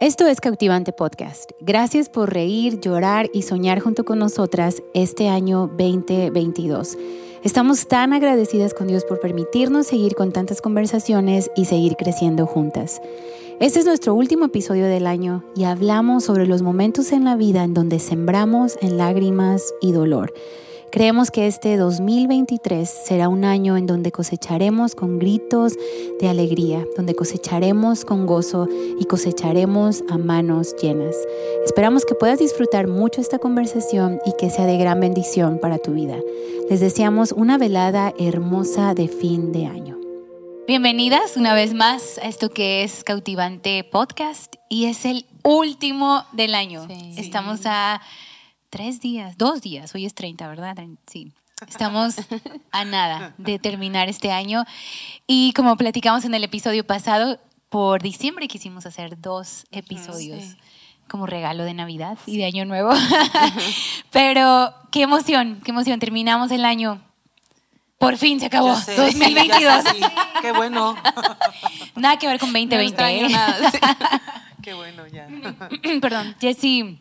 Esto es Cautivante Podcast. Gracias por reír, llorar y soñar junto con nosotras este año 2022. Estamos tan agradecidas con Dios por permitirnos seguir con tantas conversaciones y seguir creciendo juntas. Este es nuestro último episodio del año y hablamos sobre los momentos en la vida en donde sembramos en lágrimas y dolor Creemos que este 2023 será un año en donde cosecharemos con gritos de alegría, donde cosecharemos con gozo y cosecharemos a manos llenas. Esperamos que puedas disfrutar mucho esta conversación y que sea de gran bendición para tu vida. Les deseamos una velada hermosa de fin de año. Bienvenidas una vez más a esto que es Cautivante Podcast y es el último del año. Estamos a tres días, dos días, hoy es 30, ¿verdad? Sí. Estamos a nada de terminar este año y como platicamos en el episodio pasado, por diciembre quisimos hacer dos episodios. como regalo de Navidad y de Año Nuevo. Pero qué emoción, qué emoción. Terminamos el año. Por fin se acabó. 2022. Qué bueno. Nada que ver con 2020. ¿eh? Qué bueno ya. Perdón, Jessie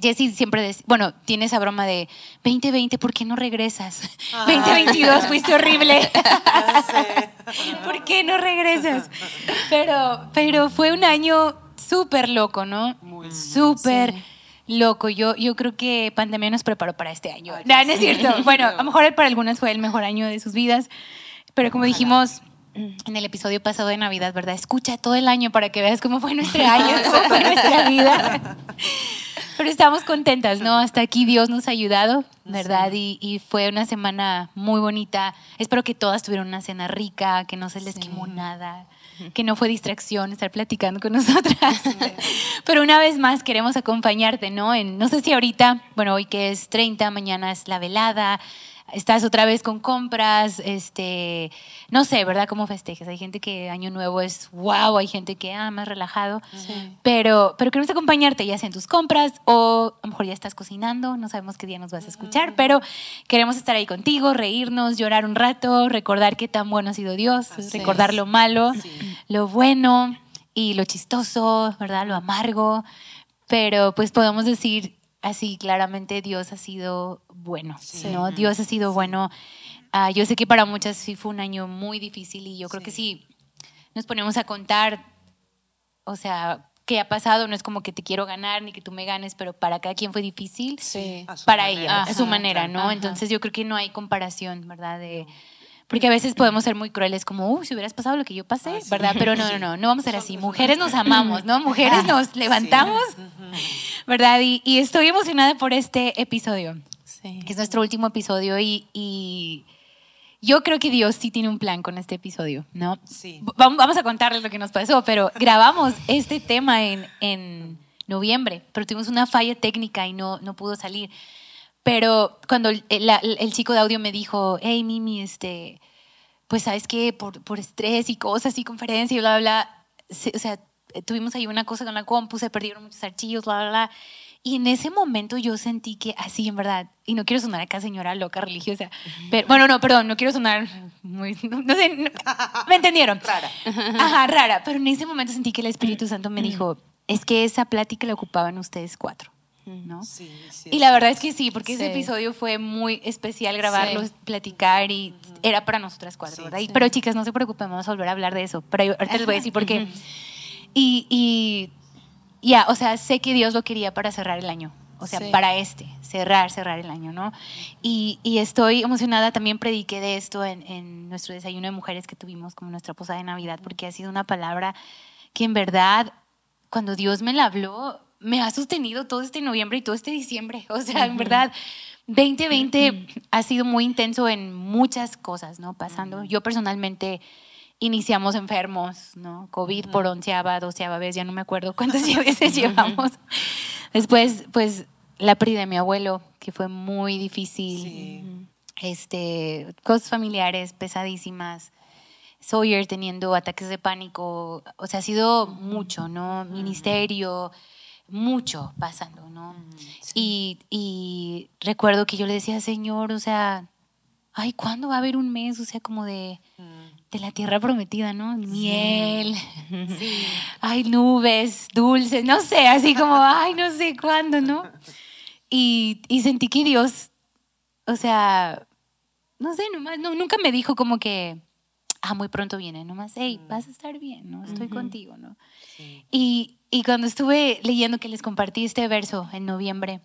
Jessie siempre, decía, bueno, tiene esa broma de 2020, ¿por qué no regresas? 2022, fuiste horrible. ¿Por qué no regresas? Pero, pero fue un año súper loco, ¿no? Súper loco. Yo, yo creo que pandemia nos preparó para este año. no, es cierto. Bueno, a lo mejor para algunas fue el mejor año de sus vidas, pero como dijimos en el episodio pasado de Navidad, ¿verdad? Escucha todo el año para que veas cómo fue nuestro año, cómo fue nuestra vida. Pero estamos contentas, ¿no? Hasta aquí Dios nos ha ayudado, ¿verdad? Y, fue una semana muy bonita. Espero que todas tuvieron una cena rica, que no se les quemó nada, que no fue distracción estar platicando con nosotras. Pero una vez más queremos acompañarte, ¿no? En, no sé si ahorita, bueno, hoy que es 30, mañana es la velada estás otra vez con compras, este, no sé, ¿verdad? ¿Cómo festejas? Hay gente que año nuevo es wow, hay gente que, ah, más relajado, pero, pero queremos acompañarte ya sea en tus compras o a lo mejor ya estás cocinando, no sabemos qué día nos vas a escuchar, pero queremos estar ahí contigo, reírnos, llorar un rato, recordar qué tan bueno ha sido Dios, recordar lo malo, lo bueno y lo chistoso, ¿verdad? Lo amargo, pero pues podemos decir así claramente Dios ha sido bueno, ¿no? Dios ha sido bueno. Ah, yo sé que para muchas sí fue un año muy difícil y yo creo que sí nos ponemos a contar, o sea, qué ha pasado, no es como que te quiero ganar ni que tú me ganes, pero para cada quien fue difícil, para ella, a su manera, ¿no? Entonces yo creo que no hay comparación, ¿verdad? De, porque a veces podemos ser muy crueles, como, uy, si hubieras pasado lo que yo pasé, ¿verdad? Pero no, no, no, no vamos a ser así. Mujeres nos amamos, ¿no? Mujeres nos levantamos, ¿verdad? Y, estoy emocionada por este episodio, que es nuestro último episodio y, yo creo que Dios sí tiene un plan con este episodio, ¿no? Sí. Vamos a contarles lo que nos pasó, pero grabamos este tema en, en noviembre, pero tuvimos una falla técnica y no, no pudo salir. Pero cuando el, chico de audio me dijo, hey, Mimi, este, pues sabes que por, por, estrés y cosas y conferencia y bla, bla, bla, o sea, tuvimos ahí una cosa con la compu, se perdieron muchos archivos, bla, bla, bla. Y en ese momento yo sentí que así, en verdad, y no quiero sonar acá señora loca religiosa, pero, bueno, no, perdón, no quiero sonar muy, no, sé, me entendieron. Rara. Ajá, rara, pero en ese momento sentí que el Espíritu Santo me dijo, es que esa plática la ocupaban ustedes cuatro. ¿No? Sí, sí, y la verdad es que sí, porque ese episodio fue muy especial grabarlo, platicar y era para nosotras cuatro, ¿verdad? pero chicas, no se preocupen, vamos a volver a hablar de eso, pero ahorita les voy a decir por qué. Y, y ya, o sea, sé que Dios lo quería para cerrar el año, o sea, para este, cerrar, cerrar el año, ¿no? Y, y estoy emocionada, también prediqué de esto en, en, nuestro desayuno de mujeres que tuvimos como nuestra posada de Navidad, porque ha sido una palabra que en verdad, cuando Dios me la habló, me ha sostenido todo este noviembre y todo este diciembre. O sea, en verdad, 2020 ha sido muy intenso en muchas cosas, ¿no? Pasando. Yo personalmente iniciamos enfermos, ¿no? COVID por onceava, doceava vez, ya no me acuerdo cuántas veces llevamos. Después, pues, la pérdida de mi abuelo, que fue muy difícil. Este, cosas familiares pesadísimas. Sawyer teniendo ataques de pánico, o sea, ha sido mucho, ¿no? Ministerio, mucho pasando, ¿no? y, y, recuerdo que yo le decía, Señor, o sea, ay, ¿cuándo va a haber un mes? O sea, como de, de la tierra prometida, ¿no? Miel, hay nubes, dulces, no sé, así como, ay, no sé cuándo, ¿no? Y, y sentí que Dios, o sea, no sé, nomás, no, nunca me dijo como que, ah, muy pronto viene, nomás, hey, vas a estar bien, ¿no? Estoy contigo, ¿no? Y, y cuando estuve leyendo que les compartí este verso en noviembre,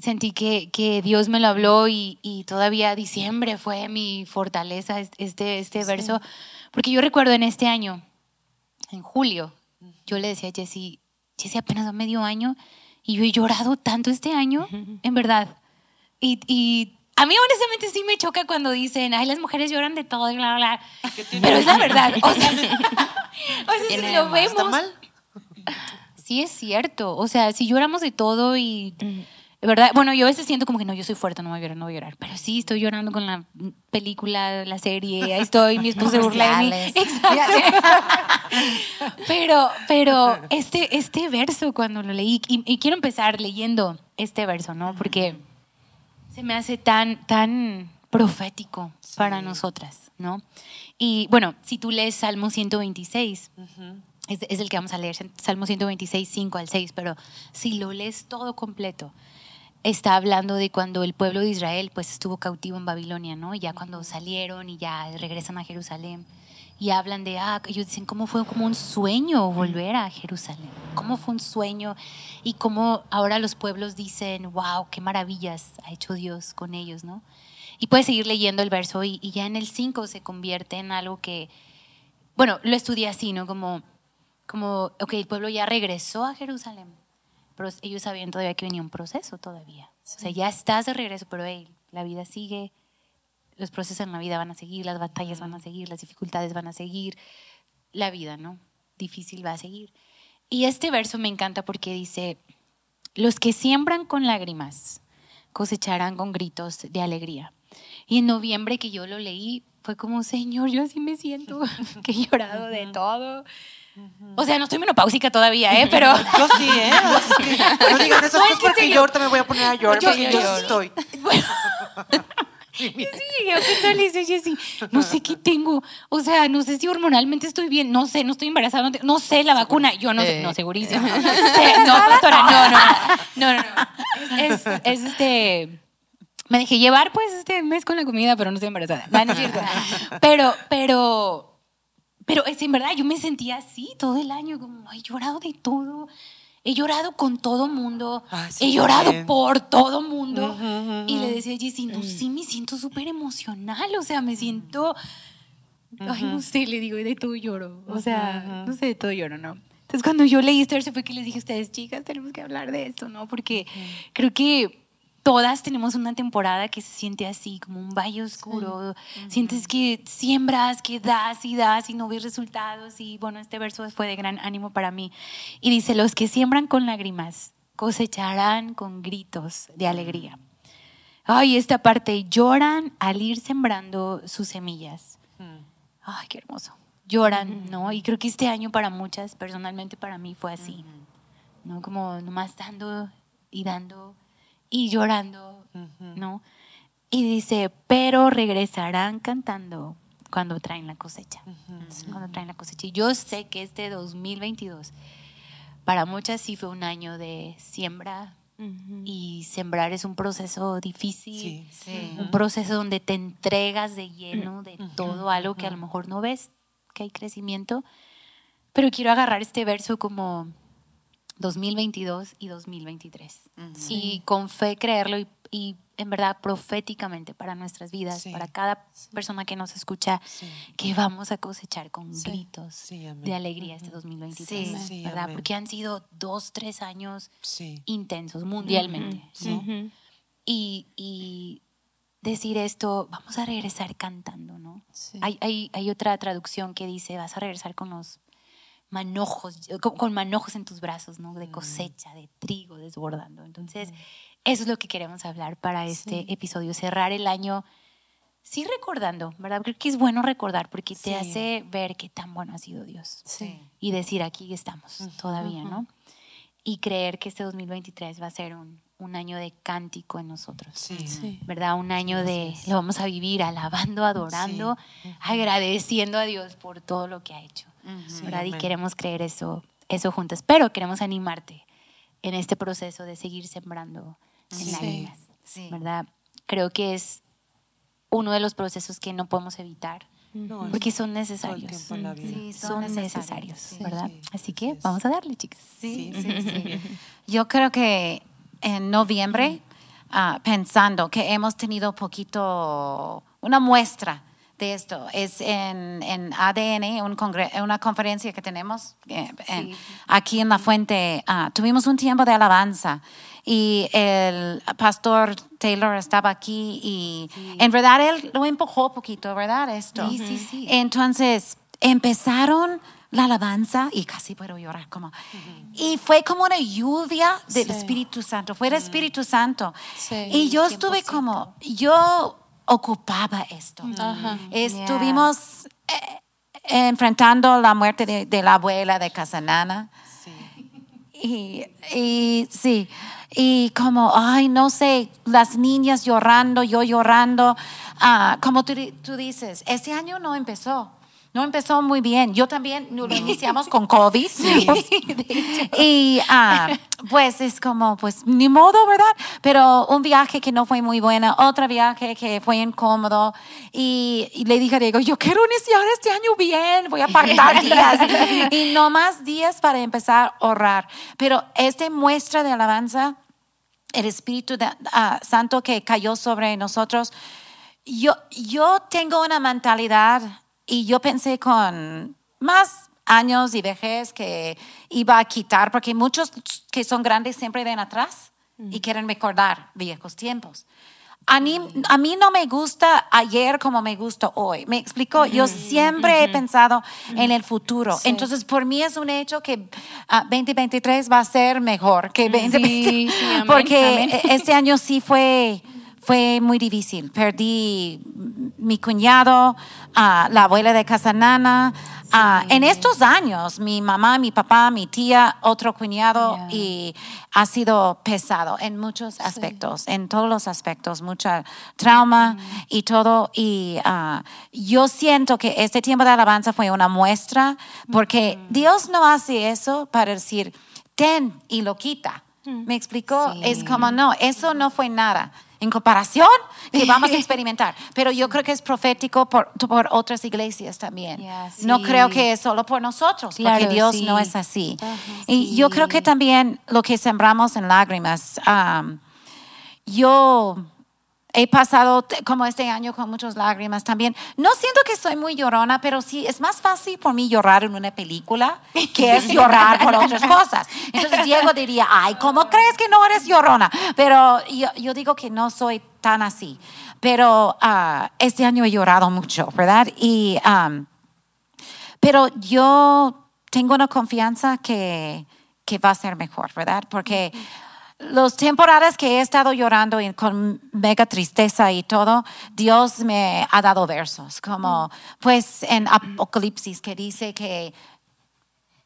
sentí que, que Dios me lo habló y, y, todavía diciembre fue mi fortaleza este, este verso, porque yo recuerdo en este año, en julio, yo le decía a Jessie, Jessie apenas a medio año y yo he llorado tanto este año, en verdad. Y, y, a mí honestamente sí me choca cuando dicen, ay, las mujeres lloran de todo y bla, bla. Pero es la verdad. O sea, o sea si lo vemos... ¿Está mal? Sí es cierto. O sea, si lloramos de todo y... ¿Verdad? Bueno, yo a veces siento como que no, yo soy fuerte, no voy a llorar, no voy a llorar. Pero sí, estoy llorando con la película, la serie, ahí estoy, mi esposo se burla de mí. Exacto. pero, pero este, este verso cuando lo leí, y, quiero empezar leyendo este verso, ¿no? Porque se me hace tan, tan profético para nosotras, ¿no? Y bueno, si tú lees Salmo 126, es, es, el que vamos a leer, Salmo 126, 5 al 6, pero si lo lees todo completo, está hablando de cuando el pueblo de Israel pues estuvo cautivo en Babilonia, ¿no? Ya cuando salieron y ya regresan a Jerusalén y hablan de, ah, ellos dicen, ¿cómo fue como un sueño volver a Jerusalén? ¿Cómo fue un sueño? Y cómo ahora los pueblos dicen, wow, qué maravillas ha hecho Dios con ellos, ¿no? Y puedes seguir leyendo el verso y, y ya en el 5 se convierte en algo que, bueno, lo estudié así, ¿no? Como, como, ok, el pueblo ya regresó a Jerusalén pero ellos sabían todavía que venía un proceso todavía. O sea, ya estás de regreso, pero hey, la vida sigue, los procesos en la vida van a seguir, las batallas van a seguir, las dificultades van a seguir, la vida, ¿no? Difícil va a seguir. Y este verso me encanta porque dice, los que siembran con lágrimas cosecharán con gritos de alegría. Y en noviembre que yo lo leí, fue como, Señor, yo así me siento, que he llorado de todo, o sea, no estoy menopáusica todavía, ¿eh? Pero. Yo sí, ¿eh? no digan eso, es porque yo ahorita me voy a poner a llorar, yo, yo, yo estoy. Bueno. Sí, llegué a pensar, le dice Jessy, no sé qué tengo, o sea, no sé si hormonalmente estoy bien, no sé, no estoy embarazada, no, sé la vacuna, yo no sé, no, segurísimo. No, pastora, no, no, no, no, Es, es, este, me dejé llevar pues este mes con la comida, pero no estoy embarazada, no, no. Pero, pero pero es en verdad, yo me sentía así todo el año, como he llorado de todo. He llorado con todo mundo. Ah, he llorado por todo mundo. Y le decía a Jessy, no, sí me siento súper emocional. O sea, me siento. Ay, no sé, le digo, de todo lloro. O sea, no sé, de todo lloro, ¿no? Entonces, cuando yo leí esto, fue que les dije a ustedes, chicas, tenemos que hablar de esto, ¿no? Porque creo que todas tenemos una temporada que se siente así, como un valle oscuro. Sientes que siembras, que das y das y no ves resultados. Y bueno, este verso fue de gran ánimo para mí. Y dice, los que siembran con lágrimas cosecharán con gritos de alegría. Ay, esta parte, lloran al ir sembrando sus semillas. Ay, qué hermoso. Lloran, ¿no? Y creo que este año para muchas, personalmente para mí fue así, ¿no? Como nomás dando y dando y llorando, ¿no? Y dice, pero regresarán cantando cuando traen la cosecha. Cuando traen la cosecha. Y yo sé que este 2022, para muchas sí fue un año de siembra. Y sembrar es un proceso difícil, un proceso donde te entregas de lleno de todo, algo que a lo mejor no ves, que hay crecimiento. Pero quiero agarrar este verso como 2022 y 2023. Y con fe creerlo y, en verdad proféticamente para nuestras vidas, para cada persona que nos escucha, que vamos a cosechar con gritos de alegría este 2023, ¿verdad? Porque han sido dos, tres años intensos mundialmente. y, y, decir esto, vamos a regresar cantando, ¿no? Hay, hay, hay otra traducción que dice, vas a regresar con los manojos, con, manojos en tus brazos, ¿no? De mm. cosecha, de trigo desbordando. Entonces, eso es lo que queremos hablar para este episodio, cerrar el año, sí recordando, ¿verdad? Creo que es bueno recordar porque te hace ver qué tan bueno ha sido Dios. Sí. Y decir, aquí estamos todavía, ¿no? Y creer que este 2023 va a ser un, un año de cántico en nosotros. Sí. ¿Verdad? Un año de, lo vamos a vivir alabando, adorando, agradeciendo a Dios por todo lo que ha hecho. ¿Verdad? Y queremos creer eso, eso juntos. Pero queremos animarte en este proceso de seguir sembrando en Sí. lágrimas. Sí. ¿Verdad? Creo que es uno de los procesos que no podemos evitar. No, Porque son necesarios. Sí, son son necesarios, necesarios, sí. ¿verdad? Sí, Así que es. vamos a darle, chicas. Sí, Sí. Yo creo que en noviembre, ah, pensando que hemos tenido poquito, una muestra de esto, es en, en ADN, un una conferencia que tenemos eh, en- Sí. aquí en La Fuente, ah, tuvimos un tiempo de alabanza y el pastor Taylor estaba aquí y en verdad él lo empujó poquito, ¿verdad? Esto. Sí, sí, sí. Entonces empezaron la alabanza y casi puedo llorar como y fue como una lluvia del Sí. Enfrentando Santo fue el Espíritu Santo Sí, y yo estuve 100%. como yo ocupaba esto Ajá. estuvimos eh, enfrentando la muerte de, de la abuela de Casanana y, y sí, y como, ay, no sé, las niñas llorando, yo llorando. Ah, como tú, tú dices, este año no empezó. No empezó muy bien. Yo también lo iniciamos con COVID. y ah, pues es como, pues ni modo, ¿verdad? Pero un viaje que no fue muy buena, otro viaje que fue incómodo. Y, y le dije a Diego, yo quiero iniciar este año bien, voy a apartar días. y no más días para empezar a ahorrar. Pero esta muestra de alabanza, el Espíritu de- ah, Santo que cayó sobre nosotros, yo, yo tengo una mentalidad y yo pensé con más años y vejez que iba a quitar, porque muchos que son grandes siempre ven atrás y quieren recordar viejos tiempos. A mí, a mí no me gusta ayer como me gusta hoy. ¿Me explico? Yo siempre he pensado en el futuro. Entonces, por mí es un hecho que ah, 2023 va a ser mejor que 2020. sí, amén, porque amén. e- este año sí fue, fue muy difícil. Perdí mi cuñado, la abuela de Casanana. En estos años, mi mamá, mi papá, mi tía, otro cuñado, Yeah. y ha sido pesado en muchos aspectos, en todos los aspectos, mucha trauma y todo. Y ah, yo siento que este tiempo de alabanza fue una muestra, porque Dios no hace eso para decir, ten y lo quita. ¿Me explicó? Sí. Es como, no, eso no fue nada. En comparación, que vamos a experimentar. Pero yo creo que es profético por, por otras iglesias también. No sí. creo que es solo por nosotros, porque Claro, Dios sí. no es así. y yo creo que también lo que sembramos en lágrimas, um, yo he pasado como este año con muchas lágrimas también. No siento que soy muy llorona, pero sí es más fácil por mí llorar en una película que es llorar por otras cosas. Entonces Diego diría, ay, ¿cómo crees que no eres llorona? Pero yo, yo digo que no soy tan así. Pero ah, este año he llorado mucho, ¿verdad? Y, um, pero yo tengo una confianza que, que va a ser mejor, ¿verdad? Porque las temporadas que he estado llorando y con mega tristeza y todo, Dios me ha dado versos, como pues en Apocalipsis que dice que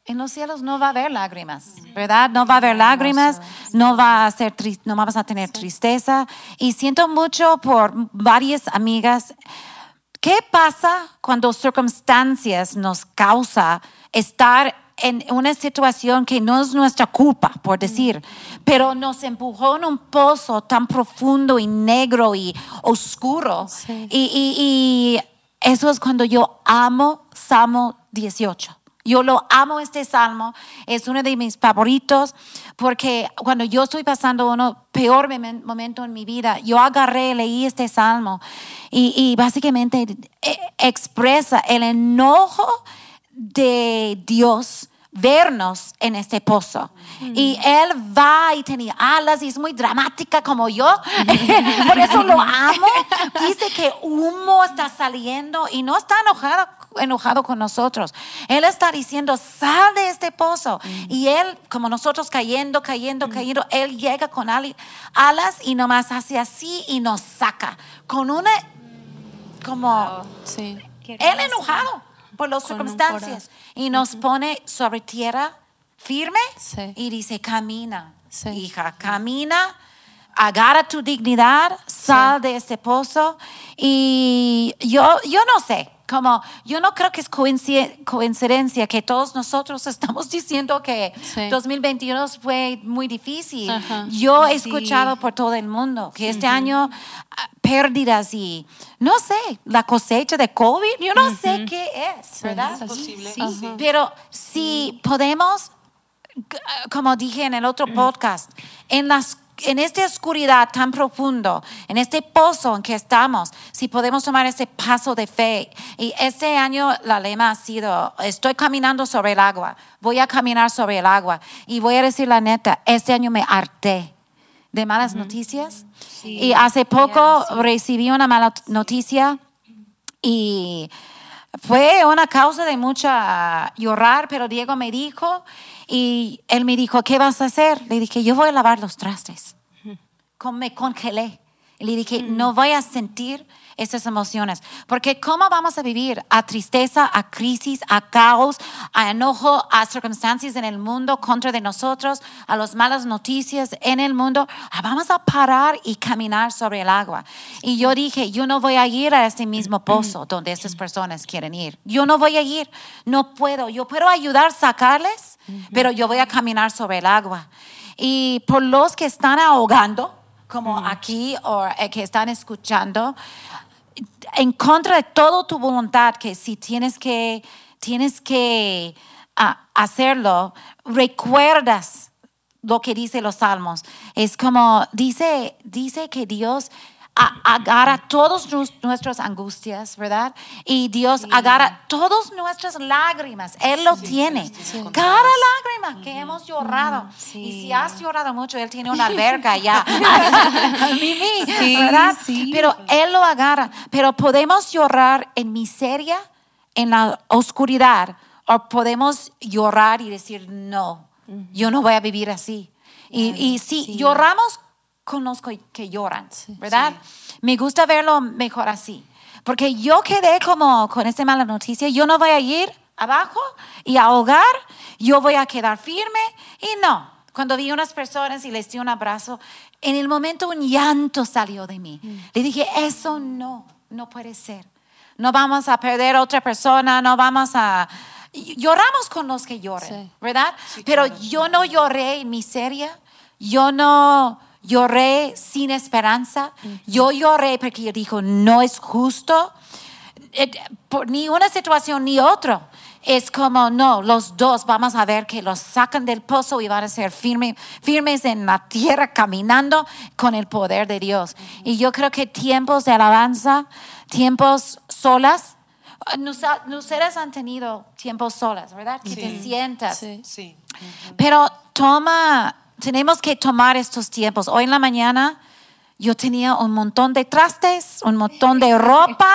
en los cielos no va a haber lágrimas, ¿verdad? No va a haber lágrimas, no va a ser no vas a tener tristeza y siento mucho por varias amigas ¿Qué pasa cuando circunstancias nos causa estar en una situación que no es nuestra culpa, por decir, pero nos empujó en un pozo tan profundo y negro y oscuro? Sí. Y, y- y eso es cuando yo amo Salmo 18. Yo lo amo este salmo, es uno de mis favoritos porque cuando yo estoy pasando uno peor momen- momento en mi vida, yo agarré, leí este salmo y, y básicamente eh, expresa el enojo de Dios vernos en este pozo. Y él va y tenía alas y es muy dramática como yo. Por eso lo amo. Dice que humo está saliendo y no está enojado, enojado con nosotros. Él está diciendo, sal de este pozo. Y él, como nosotros cayendo, cayendo, cayendo, él llega con alas y nomás hace así y nos saca. Con una, como... Sí. Él enojado por las Con circunstancias y nos pone sobre tierra firme Sí. y dice, camina, Sí. hija, camina agarra tu dignidad, sal de este pozo. Y yo, yo no sé, como yo no creo que es coincidencia que todos nosotros estamos diciendo que 2022 fue muy difícil. Yo he escuchado por todo el mundo que este año ah, pérdidas y no sé, la cosecha de COVID, yo no sé qué es, ¿verdad? Es posible. Pero si podemos como dije en el otro podcast, en las en esta oscuridad tan profundo, en este pozo en que estamos, si podemos tomar ese paso de fe. Y este año la lema ha sido, estoy caminando sobre el agua, voy a caminar sobre el agua. Y voy a decir la neta, este año me harté de malas noticias. y hace poco recibí una mala noticia y fue una causa de mucha llorar, pero Diego me dijo, y él me dijo, ¿qué vas a hacer? Le dije, yo voy a lavar los trastes. Me congelé. Le dije, no voy a sentir esas emociones. Porque ¿cómo vamos a vivir? A tristeza, a crisis, a caos, a enojo, a circunstancias en el mundo contra de nosotros, a las malas noticias en el mundo. Ah, vamos a parar y caminar sobre el agua. Y yo dije, yo no voy a ir a este mismo pozo donde estas personas quieren ir. Yo no voy a ir. No puedo. Yo puedo ayudar a sacarles, pero yo voy a caminar sobre el agua. Y por los que están ahogando, como aquí o eh, que están escuchando, en contra de toda tu voluntad, que si tienes que, tienes que ah, hacerlo, recuerdas lo que dice los salmos. Es como, dice, dice que Dios agarra todas nuestras angustias, ¿verdad? Y Dios agarra todas nuestras lágrimas. Él lo tiene. Cada lágrima que hemos llorado. Y si has llorado mucho, Él tiene una alberca ya. ¿verdad? Pero Él lo agarra. Pero podemos llorar en miseria, en la oscuridad, o podemos llorar y decir, no, yo no voy a vivir así. Y, y si lloramos conozco que lloran, ¿verdad? Me gusta verlo mejor así. Porque yo quedé como con esta mala noticia, yo no voy a ir abajo y ahogar, yo voy a quedar firme y no. Cuando vi unas personas y les di un abrazo, en el momento un llanto salió de mí. Mm. Le dije, eso no, no puede ser. No vamos a perder a otra persona, no vamos a... Lloramos con los que lloran, ¿verdad? Pero yo no lloré en miseria, yo no lloré sin esperanza. Yo lloré porque yo dijo, no es justo, eh, por ni una situación ni otra. Es como, no, los dos vamos a ver que los sacan del pozo y van a ser firme, firmes en la tierra caminando con el poder de Dios. Y yo creo que tiempos de alabanza, tiempos solas, ustedes han tenido tiempos solas, ¿verdad? Que te sientas. Sí. sí. Pero toma tenemos que tomar estos tiempos. Hoy en la mañana yo tenía un montón de trastes, un montón de ropa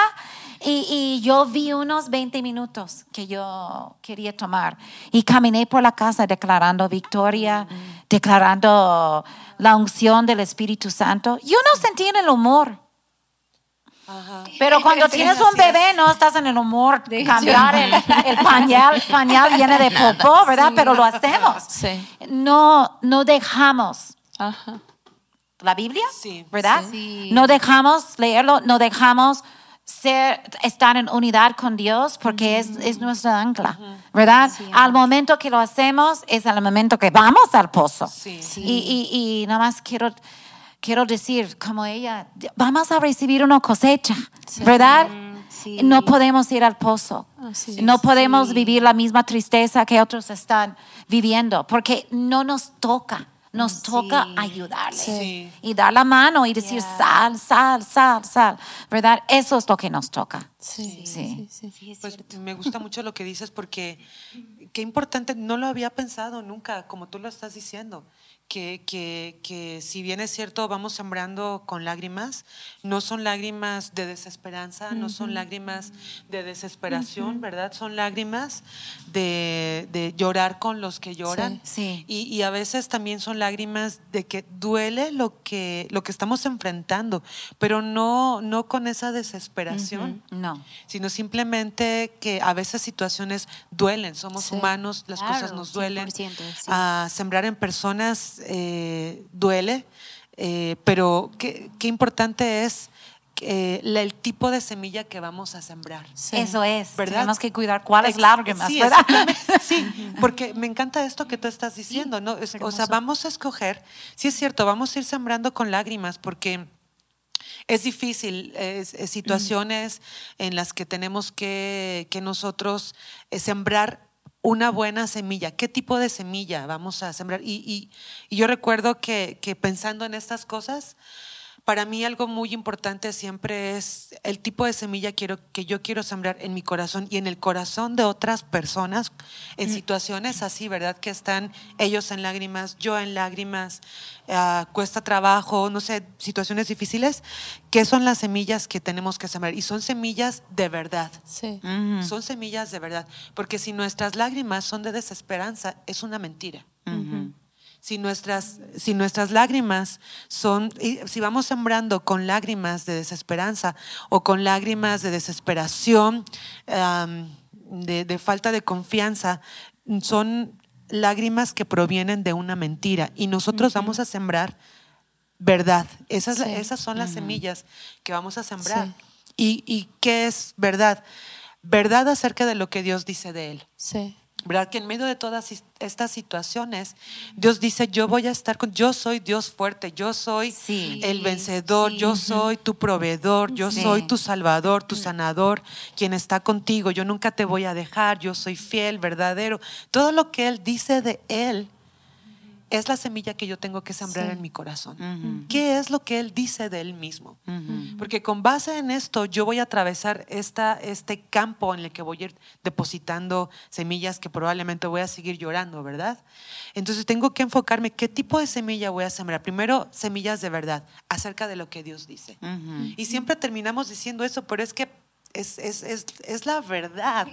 y, yo vi unos 20 minutos que yo quería tomar y caminé por la casa declarando victoria, declarando la unción del Espíritu Santo. Yo no sentí en el humor. Pero cuando tienes un bebé no estás en el humor de cambiar el, pañal, pañal viene de popó, ¿verdad? Pero lo hacemos. No, no dejamos. La Biblia, ¿verdad? No dejamos leerlo, no dejamos ser, estar en unidad con Dios porque es, es, nuestra ancla, ¿verdad? al momento que lo hacemos es al momento que vamos al pozo. Y, y, y nada más quiero quiero decir, como ella, vamos a recibir una cosecha, ¿verdad? No podemos ir al pozo. no podemos vivir la misma tristeza que otros están viviendo, porque no nos toca. Nos toca ayudarles y dar la mano y decir sal, sal, sal, sal, ¿verdad? Eso es lo que nos toca. Sí, sí. Pues me gusta mucho lo que dices porque qué importante, no lo había pensado nunca, como tú lo estás diciendo que, que, que, si bien es cierto, vamos sembrando con lágrimas, no son lágrimas de desesperanza, no son lágrimas de desesperación, ¿verdad? Son lágrimas de, de, llorar con los que lloran. Sí, Y, y, a veces también son lágrimas de que duele lo que, lo que estamos enfrentando, pero no, no con esa desesperación, no. sino simplemente que a veces situaciones duelen, somos humanos, las cosas nos duelen. A sembrar en personas eh, duele. Eh, pero qué, qué importante es eh, la- el tipo de semilla que vamos a sembrar. Eso es. ¿Verdad? Tenemos que cuidar cuáles Ex- lágrimas, sí, ¿verdad? Sí, porque me encanta esto que tú estás diciendo, ¿no? Es- o sea, vamos a escoger, sí es cierto, vamos a ir sembrando con lágrimas porque es difícil, es- es situaciones en las que tenemos que, que nosotros eh, sembrar una buena semilla. ¿Qué tipo de semilla vamos a sembrar? Y, yo recuerdo que pensando en estas cosas, para mí algo muy importante siempre es el tipo de semilla quiero, que yo quiero sembrar en mi corazón y en el corazón de otras personas en situaciones así, ¿verdad? Que están ellos en lágrimas, yo en lágrimas, ah, cuesta trabajo, no sé, situaciones difíciles. ¿Qué son las semillas que tenemos que sembrar? Y son semillas de verdad. Sí. Son semillas de verdad. Porque si nuestras lágrimas son de desesperanza, es una mentira. Si nuestras, si nuestras lágrimas son, si vamos sembrando con lágrimas de desesperanza o con lágrimas de desesperación, de, de falta de confianza, son lágrimas que provienen de una mentira y nosotros vamos a sembrar verdad. Esas, Sí. esas son las semillas que vamos a sembrar. Sí. ¿Y, ¿Y qué es verdad? Verdad acerca de lo que Dios dice de Él. Sí. ¿Verdad? Que en medio de todas estas situaciones, Dios dice, yo voy a estar con, yo soy Dios fuerte, yo soy Sí. el vencedor, yo soy tu proveedor, yo Sí. soy tu salvador, tu sanador, quien está contigo, yo nunca te voy a dejar, yo soy fiel, verdadero. Todo lo que Él dice de Él es la semilla que yo tengo que sembrar Sí. en mi corazón. ¿Qué es lo que Él dice de Él mismo? Porque con base en esto yo voy a atravesar esta, este campo en el que voy a ir depositando semillas que probablemente voy a seguir llorando, ¿verdad? Entonces tengo que enfocarme qué tipo de semilla voy a sembrar. Primero, semillas de verdad acerca de lo que Dios dice. Y siempre terminamos diciendo eso, pero es que es, es, es, es la verdad,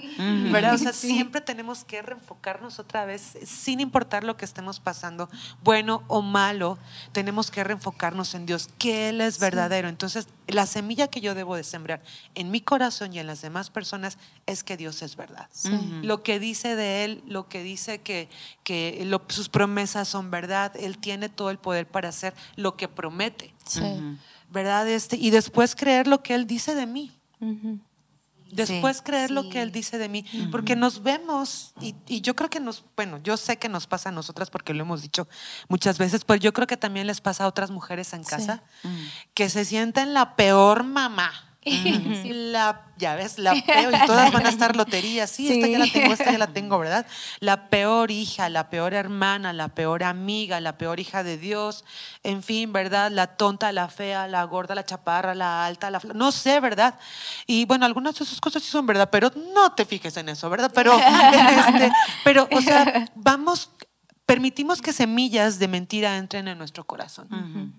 ¿verdad? O sea, siempre tenemos que reenfocarnos otra vez, sin importar lo que estemos pasando, bueno o malo, tenemos que reenfocarnos en Dios, que Él es verdadero. Entonces, la semilla que yo debo de sembrar en mi corazón y en las demás personas es que Dios es verdad. Lo que dice de Él, lo que dice que, que lo- sus promesas son verdad, Él tiene todo el poder para hacer lo que promete, Sí. ¿verdad? Este, y después creer lo que Él dice de mí. Después creer lo que Él dice de mí, porque nos vemos, y, y yo creo que nos, bueno, yo sé que nos pasa a nosotras porque lo hemos dicho muchas veces, pero yo creo que también les pasa a otras mujeres en casa que se sienten la peor mamá. La, ya ves, la peor, y todas van a estar loterías. Sí, esta ya la tengo, esta ya la tengo, ¿verdad? La peor hija, la peor hermana, la peor amiga, la peor hija de Dios, en fin, ¿verdad? La tonta, la fea, la gorda, la chaparra, la alta, la no sé, ¿verdad? Y bueno, algunas de esas cosas sí son verdad, pero no te fijes en eso, ¿verdad? Pero, este, pero, o sea, vamos, permitimos que semillas de mentira entren en nuestro corazón.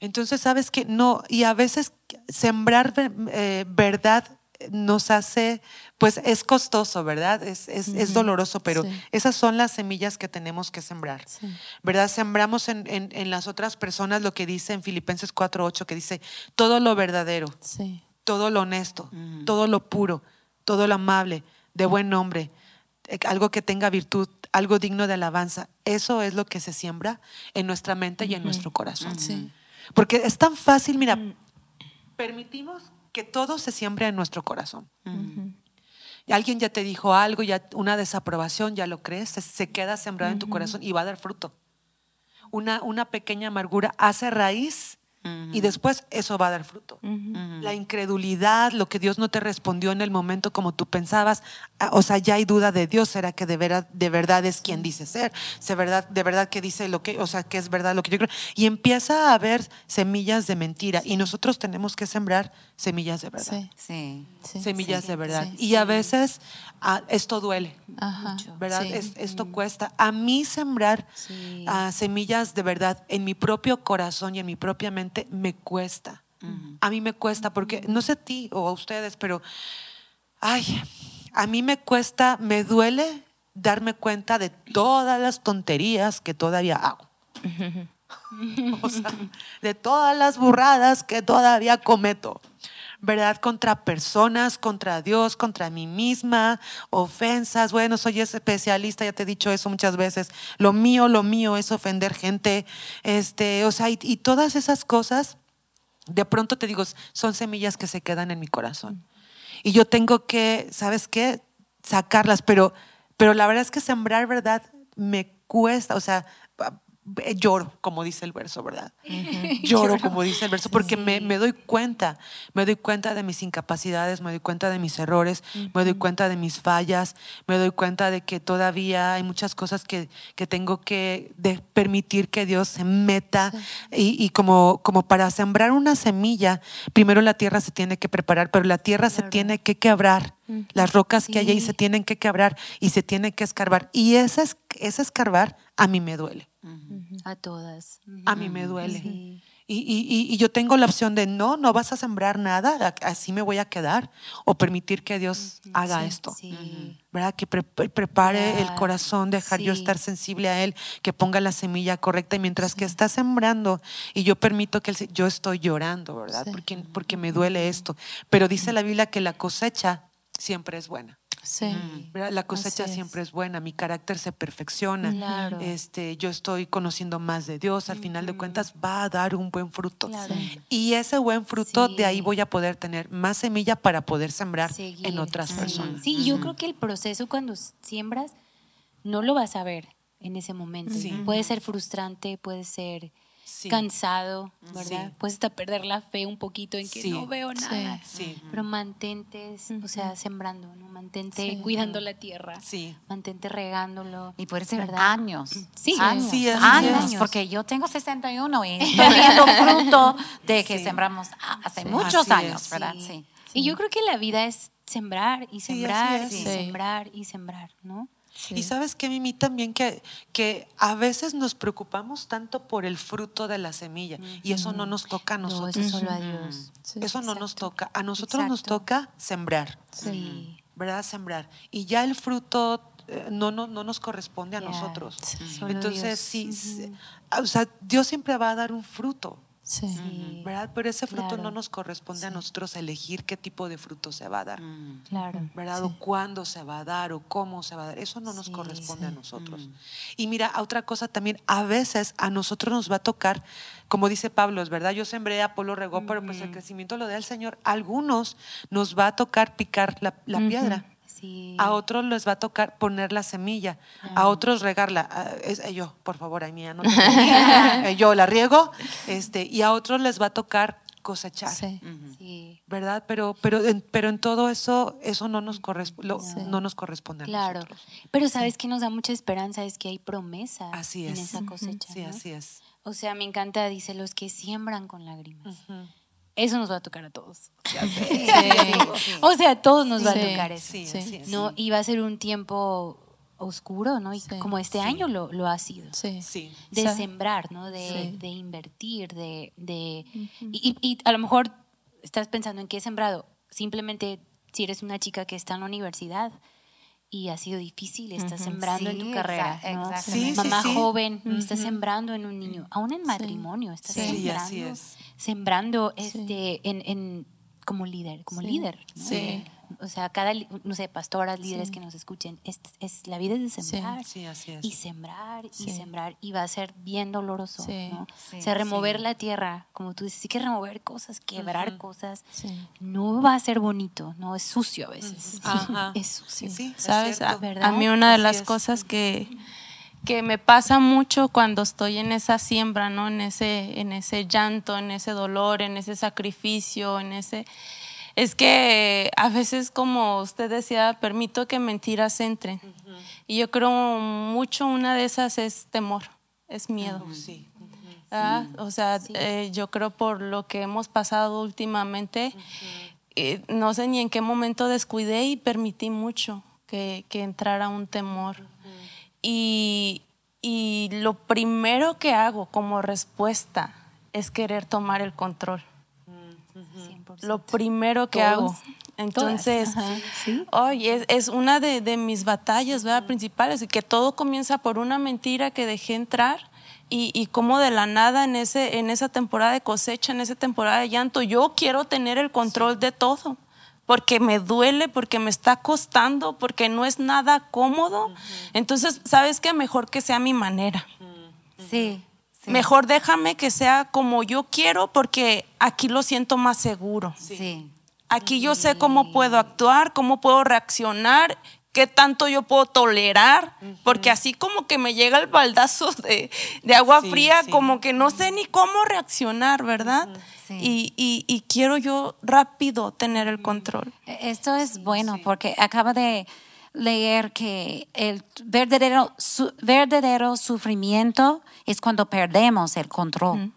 Entonces, sabes que no, y a veces sembrar eh, verdad nos hace, pues es costoso, ¿verdad? Es, es, es doloroso, pero Sí. esas son las semillas que tenemos que sembrar, Sí. ¿verdad? Sembramos en, en- en las otras personas lo que dice en Filipenses 4.8, que dice, todo lo verdadero, Sí. todo lo honesto, todo lo puro, todo lo amable, de buen nombre, eh, algo que tenga virtud, algo digno de alabanza. Eso es lo que se siembra en nuestra mente y en nuestro corazón. Sí. Porque es tan fácil, mira, permitimos que todo se siembre en nuestro corazón. Y Alguien ya te dijo algo, ya una desaprobación, ya lo crees, se, se queda sembrado en tu corazón y va a dar fruto. Una, una pequeña amargura hace raíz y después eso va a dar fruto. La incredulidad, lo que Dios no te respondió en el momento como tú pensabas, ah, o sea, ya hay duda de Dios, ¿será que de verdad, de verdad es quien dice ser? ¿Se verdad, ¿De verdad que dice lo que, o sea, que es verdad lo que yo creo? Y empieza a haber semillas de mentira y nosotros tenemos que sembrar semillas de verdad. Sí. Sí. Sí. Semillas de verdad. sí, y a veces ah, esto duele. Ajá. ¿verdad? Sí. Es- esto cuesta. A mí sembrar Sí. ah, semillas de verdad en mi propio corazón y en mi propia mente me cuesta. A mí me cuesta porque, no sé a ti o a ustedes, pero, ay, a mí me cuesta, me duele darme cuenta de todas las tonterías que todavía hago. o sea, de todas las burradas que todavía cometo. ¿Verdad? Contra personas, contra Dios, contra mí misma, ofensas. Bueno, soy especialista, ya te he dicho eso muchas veces. Lo mío, lo mío es ofender gente. Este, o sea, y, todas esas cosas, de pronto te digo, son semillas que se quedan en mi corazón. Y yo tengo que, ¿sabes qué? Sacarlas, pero, pero la verdad es que sembrar, ¿verdad? Me cuesta, o sea, lloro, como dice el verso, ¿verdad? Lloro, como dice el verso, porque me, me, doy cuenta, me doy cuenta de mis incapacidades, me doy cuenta de mis errores, me doy cuenta de mis fallas, me doy cuenta de que todavía hay muchas cosas que, que tengo que de permitir que Dios se meta y, y, como, como para sembrar una semilla, primero la tierra se tiene que preparar, pero la tierra se tiene que quebrar. Las rocas que hay ahí se tienen que quebrar y se tienen que escarbar. Y ese, ese escarbar a mí me duele. A todas. A mí me duele. Y, y, y, yo tengo la opción de no, no vas a sembrar nada, así me voy a quedar, o permitir que Dios haga esto. ¿Verdad? Que prepare el corazón, dejar yo estar sensible a Él, que ponga la semilla correcta. Y mientras que está sembrando, y yo permito que Él, yo estoy llorando, ¿verdad? Porque, porque me duele esto. Pero dice la Biblia que la cosecha siempre es buena. Sí. Mm. La cosecha siempre es buena, mi carácter se perfecciona. Este, yo estoy conociendo más de Dios, al final de cuentas va a dar un buen fruto. Y ese buen fruto de ahí voy a poder tener más semilla para poder sembrar en otras personas. Sí, yo creo que el proceso cuando siembras no lo vas a ver en ese momento. Puede ser frustrante, puede ser cansado, ¿verdad? Puedes hasta perder la fe un poquito en que no veo nada. Pero mantente, o sea, sembrando, ¿no? Mantente cuidando la tierra. Mantente regándolo. Y puede ser años. Sí, años. años, Porque yo tengo 61 y estoy viendo fruto de que sembramos hace muchos años, ¿verdad? Sí. Y yo creo que la vida es sembrar y sembrar y sembrar y sembrar, ¿no? Y sabes que Mimi también que, que a veces nos preocupamos tanto por el fruto de la semilla y eso no nos toca a nosotros. eso solo a Dios. eso no nos toca. A nosotros nos toca sembrar. Sí. ¿Verdad? Sembrar. Y ya el fruto eh, no, no, no nos corresponde a nosotros. Entonces, sí, o sea, Dios siempre va a dar un fruto. Sí. ¿Verdad? Pero ese fruto no nos corresponde a nosotros elegir qué tipo de fruto se va a dar. Mm. Claro. ¿Verdad? O cuándo se va a dar o cómo se va a dar. Eso no nos corresponde a nosotros. Y mira, otra cosa también, a veces a nosotros nos va a tocar, como dice Pablo, es verdad, yo sembré, Apolo regó, pero pues el crecimiento lo da el Señor. algunos nos va a tocar picar la, piedra. A otros les va a tocar poner la semilla, a otros regarla. Ah, es, eh, yo, por favor, ay mía, no eh, yo la riego, este, y a otros les va a tocar cosechar. Sí. ¿Verdad? Pero, pero, en, pero en todo eso, eso no nos, corresponde, no nos corresponde a claro. Pero sabes que nos da mucha esperanza, es que hay promesa así en esa cosecha. Sí, así es. O sea, me encanta, dice, los que siembran con lágrimas eso nos va a tocar a todos. O sea, a todos nos va a tocar eso. ¿no? Y va a ser un tiempo oscuro, ¿no? Y como este año lo, lo, ha sido. Sí. De sembrar, ¿no? De, de invertir, de... de y, y, a lo mejor estás pensando en qué he sembrado. Simplemente si eres una chica que está en la universidad, y ha sido difícil, estás sembrando en tu carrera. ¿no? Mamá joven, estás sembrando en un niño, aún en matrimonio, estás sembrando, sembrando este, en, en, como líder, como líder. Sí o sea, cada, no sé, pastoras, líderes que nos escuchen, es, es, la vida es de sembrar. Sí, así es. Y sembrar, y sembrar, y va a ser bien doloroso, ¿no? o sea, remover la tierra, como tú dices, sí que remover cosas, quebrar cosas, no va a ser bonito, ¿no? Es sucio a veces. Ajá. Es sucio. Sí, ¿Sabes? A, a, mí una de las cosas que que me pasa mucho cuando estoy en esa siembra, ¿no? En ese, en ese llanto, en ese dolor, en ese sacrificio, en ese es que a veces, como usted decía, permito que mentiras entren. Y yo creo mucho una de esas es temor, es miedo. sí. O sea, eh, yo creo por lo que hemos pasado últimamente, eh, no sé ni en qué momento descuidé y permití mucho que, que entrara un temor. Y, y lo primero que hago como respuesta es querer tomar el control. Lo primero que hago. Entonces, es, una de, mis batallas ¿verdad? principales, y que todo comienza por una mentira que dejé entrar y, y cómo de la nada en, ese, en esa temporada de cosecha, en esa temporada de llanto, yo quiero tener el control de todo, porque me duele, porque me está costando, porque no es nada cómodo. Entonces, ¿sabes qué? Mejor que sea mi manera. Sí. sí. Mejor déjame que sea como yo quiero, porque aquí lo siento más seguro. Sí. Aquí yo sé cómo puedo actuar, cómo puedo reaccionar, qué tanto yo puedo tolerar, porque así como que me llega el baldazo de, de agua Sí, fría, sí. como que no sé ni cómo reaccionar, ¿verdad? Sí. Y, y- y quiero yo rápido tener el control. Esto es bueno porque acaba de leer que el verdadero, su- verdadero sufrimiento es cuando perdemos el control.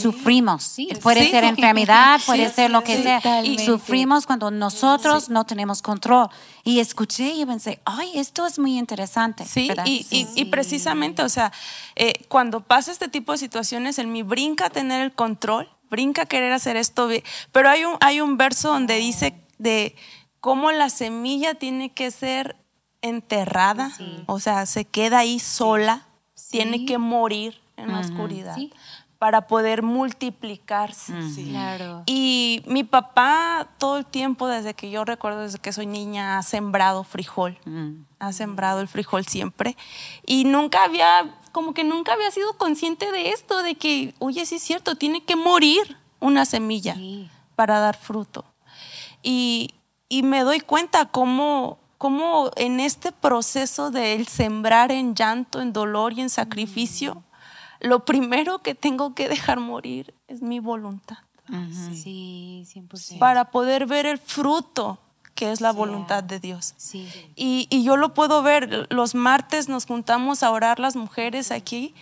Sufrimos. Sí. puede Sí. ser enfermedad, puede Sí, ser lo que sí, sea. totalmente. Sufrimos cuando nosotros no tenemos control. Y escuché y pensé, ay, esto es muy interesante. Sí, y, y- y precisamente, o sea, eh, cuando pasa este tipo de situaciones, en mí brinca tener el control, brinca querer hacer esto, pero hay un, hay un verso donde dice de cómo la semilla tiene que ser enterrada, o sea, se queda ahí sola, tiene que morir en la oscuridad Sí. Para poder multiplicarse. Sí. Claro. Y mi papá todo el tiempo, desde que yo recuerdo, desde que soy niña, ha sembrado frijol. Ha sembrado el frijol siempre. Y nunca había, como que nunca había sido consciente de esto, de que, oye, sí es cierto, tiene que morir una semilla Sí. para dar fruto. Y, y me doy cuenta cómo, cómo en este proceso de el sembrar en llanto, en dolor y en sacrificio, lo primero que tengo que dejar morir es mi voluntad Sí, 100%. para poder ver el fruto que es la voluntad de Dios. Sí. Y, y yo lo puedo ver, los martes nos juntamos a orar las mujeres aquí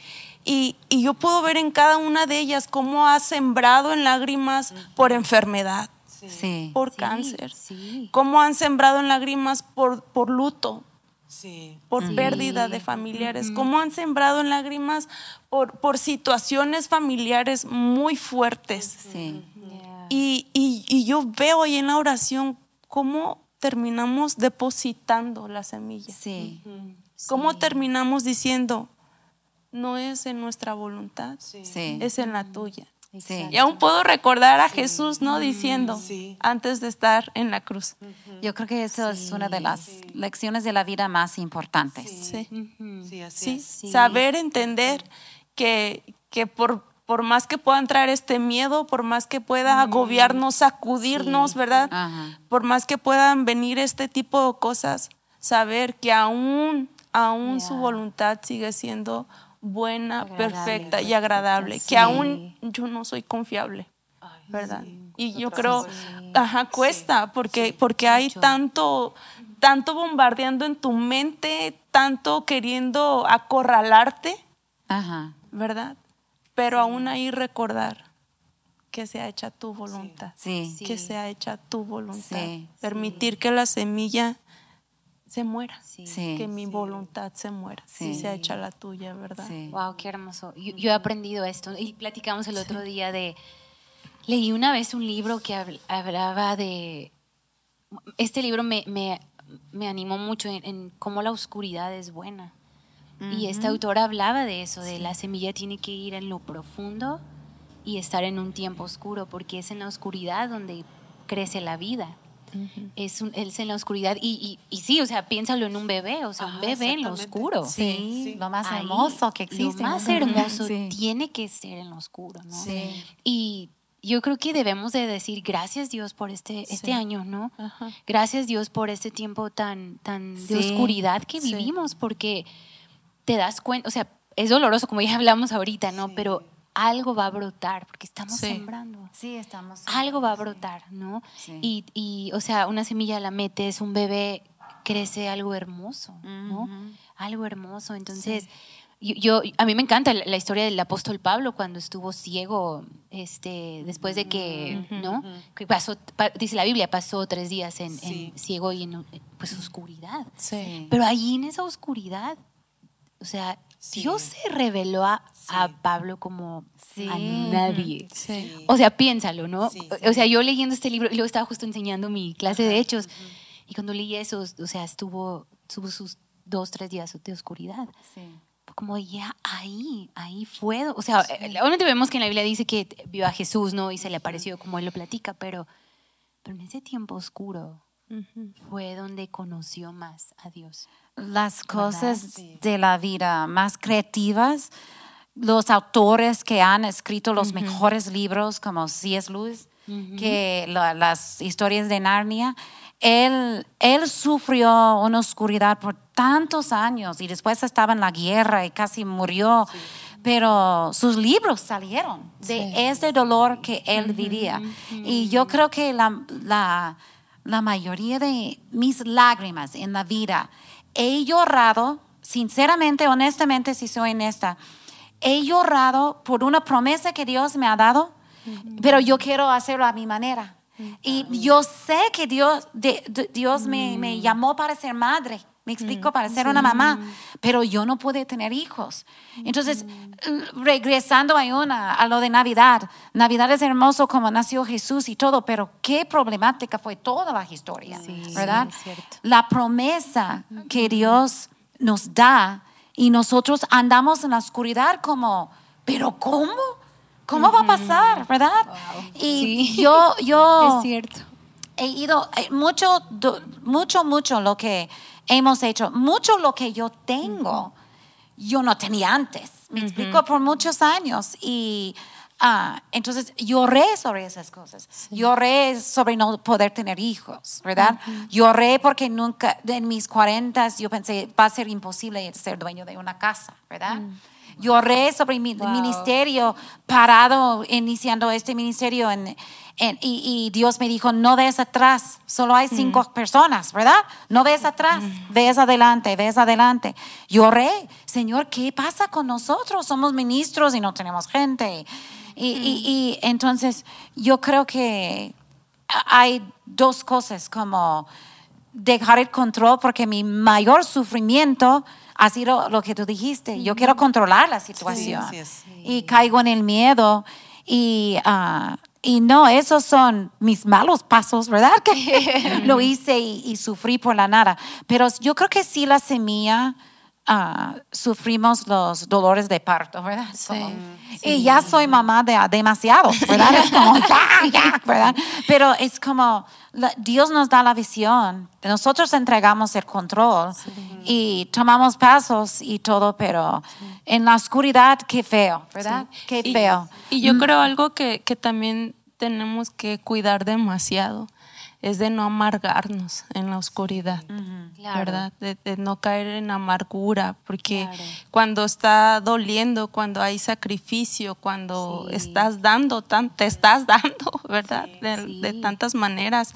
y, y yo puedo ver en cada una de ellas cómo ha sembrado en lágrimas por enfermedad, Sí. por Sí, cáncer, sí. cómo han sembrado en lágrimas por, por luto, Sí. por Sí. pérdida de familiares, cómo han sembrado en lágrimas por, por situaciones familiares muy fuertes. Sí. Y, y- y yo veo ahí en la oración cómo terminamos depositando la semilla. Sí. Cómo terminamos diciendo, no es en nuestra voluntad, es en la tuya. Sí. Y aún puedo recordar a Jesús, ¿no? Diciendo, Sí. antes de estar en la cruz. Yo creo que eso es una de las lecciones de la vida más importantes. Sí. Sí, así Sí, es. Sí. saber entender que, que por, por más que pueda entrar este miedo, por más que pueda agobiarnos, sacudirnos, ¿verdad? Ajá. Por más que puedan venir este tipo de cosas, saber que aún, aún su voluntad sigue siendo buena, Agradable, perfecta y agradable, Sí. que aún yo no soy confiable, ¿verdad? Y yo creo, ajá, cuesta, porque, porque hay Mucho. tanto, tanto bombardeando en tu mente, tanto queriendo acorralarte, Ajá. ¿verdad? Pero aún ahí recordar que sea hecha tu voluntad. Sí. Sí. Que sea hecha tu voluntad. Sí. Permitir que la semilla se muera. Sí. Sí. Que mi voluntad se muera. Sí. Sí. sea hecha la tuya, ¿verdad? Sí. Wow, qué hermoso. Yo, yo he aprendido esto y platicamos el otro día de. Leí una vez un libro que habl- hablaba de. Este libro me, me, me animó mucho en, en cómo la oscuridad es buena. Y esta autora hablaba de eso, de la semilla tiene que ir en lo profundo y estar en un tiempo oscuro, porque es en la oscuridad donde crece la vida. Es, un- es en la oscuridad. Y, y, y sí, o sea, piénsalo en un bebé, o sea, un Ajá, bebé en lo oscuro. Sí, Sí. lo más Ahí, hermoso que existe. Lo más hermoso Sí. tiene que ser en lo oscuro, ¿no? Sí. Y yo creo que debemos de decir gracias Dios por este, este año, ¿no? Ajá. Gracias Dios por este tiempo tan, tan de oscuridad que Sí. vivimos, porque te das cuenta, o sea, es doloroso como ya hablamos ahorita, ¿no? Pero algo va a brotar, porque estamos Sí. sembrando Sí, estamos. algo va a brotar, ¿no? Sí. Y, y, o sea, una semilla la metes, un bebé crece algo hermoso, ¿no? Algo hermoso. Entonces, yo, yo- a mí me encanta la, la historia del apóstol Pablo cuando estuvo ciego, este, después de que, ¿no? Que pasó, pa- dice la Biblia, pasó tres días en, en ciego y en pues oscuridad. Sí. Pero allí en esa oscuridad, o sea, Sí. Dios se reveló a, a Sí. Pablo como Sí. a nadie. O sea, piénsalo, ¿no? O sea, yo leyendo este libro, y luego estaba justo enseñando mi clase de hechos, y cuando leí eso, o sea, estuvo, tuvo sus dos, tres días de oscuridad. Como ya ahí, ahí fue. O sea, eh, obviamente vemos que en la Biblia dice que vio a Jesús, ¿no? Y se le apareció como él lo platica, pero, pero en ese tiempo oscuro fue donde conoció más a Dios. Las cosas de la vida más creativas, los autores que han escrito los mejores libros, como C.S. Lewis, que las historias de Narnia, él, él sufrió una oscuridad por tantos años y después estaba en la guerra y casi murió. Pero sus libros salieron de ese dolor que él vivía. Y yo creo que la, la, la mayoría de mis lágrimas en la vida, he llorado, sinceramente, honestamente, si soy honesta, he llorado por una promesa que Dios me ha dado, pero yo quiero hacerlo a mi manera. Y yo sé que Dios, Dios me, me, llamó para ser madre. Me explico, para ser una mamá, pero yo no pude tener hijos. Entonces, regresando a, una, a lo de Navidad, Navidad es hermoso como nació Jesús y todo, pero qué problemática fue toda la historia, ¿verdad? la promesa que Dios nos da y nosotros andamos en la oscuridad como, pero ¿cómo? ¿Cómo va a pasar, verdad? Y yo, yo es cierto. He ido eh, mucho, mucho, mucho lo que hemos hecho, mucho lo que yo tengo, yo no tenía antes. Me explico por muchos años y Ah, entonces lloré sobre esas cosas. Lloré sobre no poder tener hijos, ¿verdad? Lloré porque nunca, en mis cuarentas, yo pensé, va a ser imposible ser dueño de una casa, ¿verdad? Mm. Lloré sobre mi ministerio, parado, iniciando este ministerio en, y, Dios me dijo, no ves atrás, solo hay cinco mm. personas, ¿verdad? No ves atrás, mm. ves adelante, ves adelante. Lloré, Señor, ¿qué pasa con nosotros? Somos ministros y no tenemos gente. Y, entonces yo creo que hay dos cosas como dejar el control porque mi mayor sufrimiento ha sido lo que tú dijiste. Yo quiero controlar la situación y caigo en el miedo y, uh, y no, esos son mis malos pasos, ¿verdad? Que lo hice y, y, sufrí por la nada. Pero yo creo que sí la semilla Ah, sufrimos los dolores de parto, ¿verdad? Y ya soy mamá de demasiados, ¿verdad? Es como, ya, ya, ¿verdad? Pero es como, Dios nos da la visión, nosotros entregamos el control y tomamos pasos y todo, pero en la oscuridad, qué feo, ¿verdad? Qué feo. Y, yo mm. creo algo que, que también tenemos que cuidar demasiado es de no amargarnos en la oscuridad, ¿verdad? De, no caer en amargura, porque cuando está doliendo, cuando hay sacrificio, cuando estás dando, te estás dando, ¿verdad? de, tantas maneras,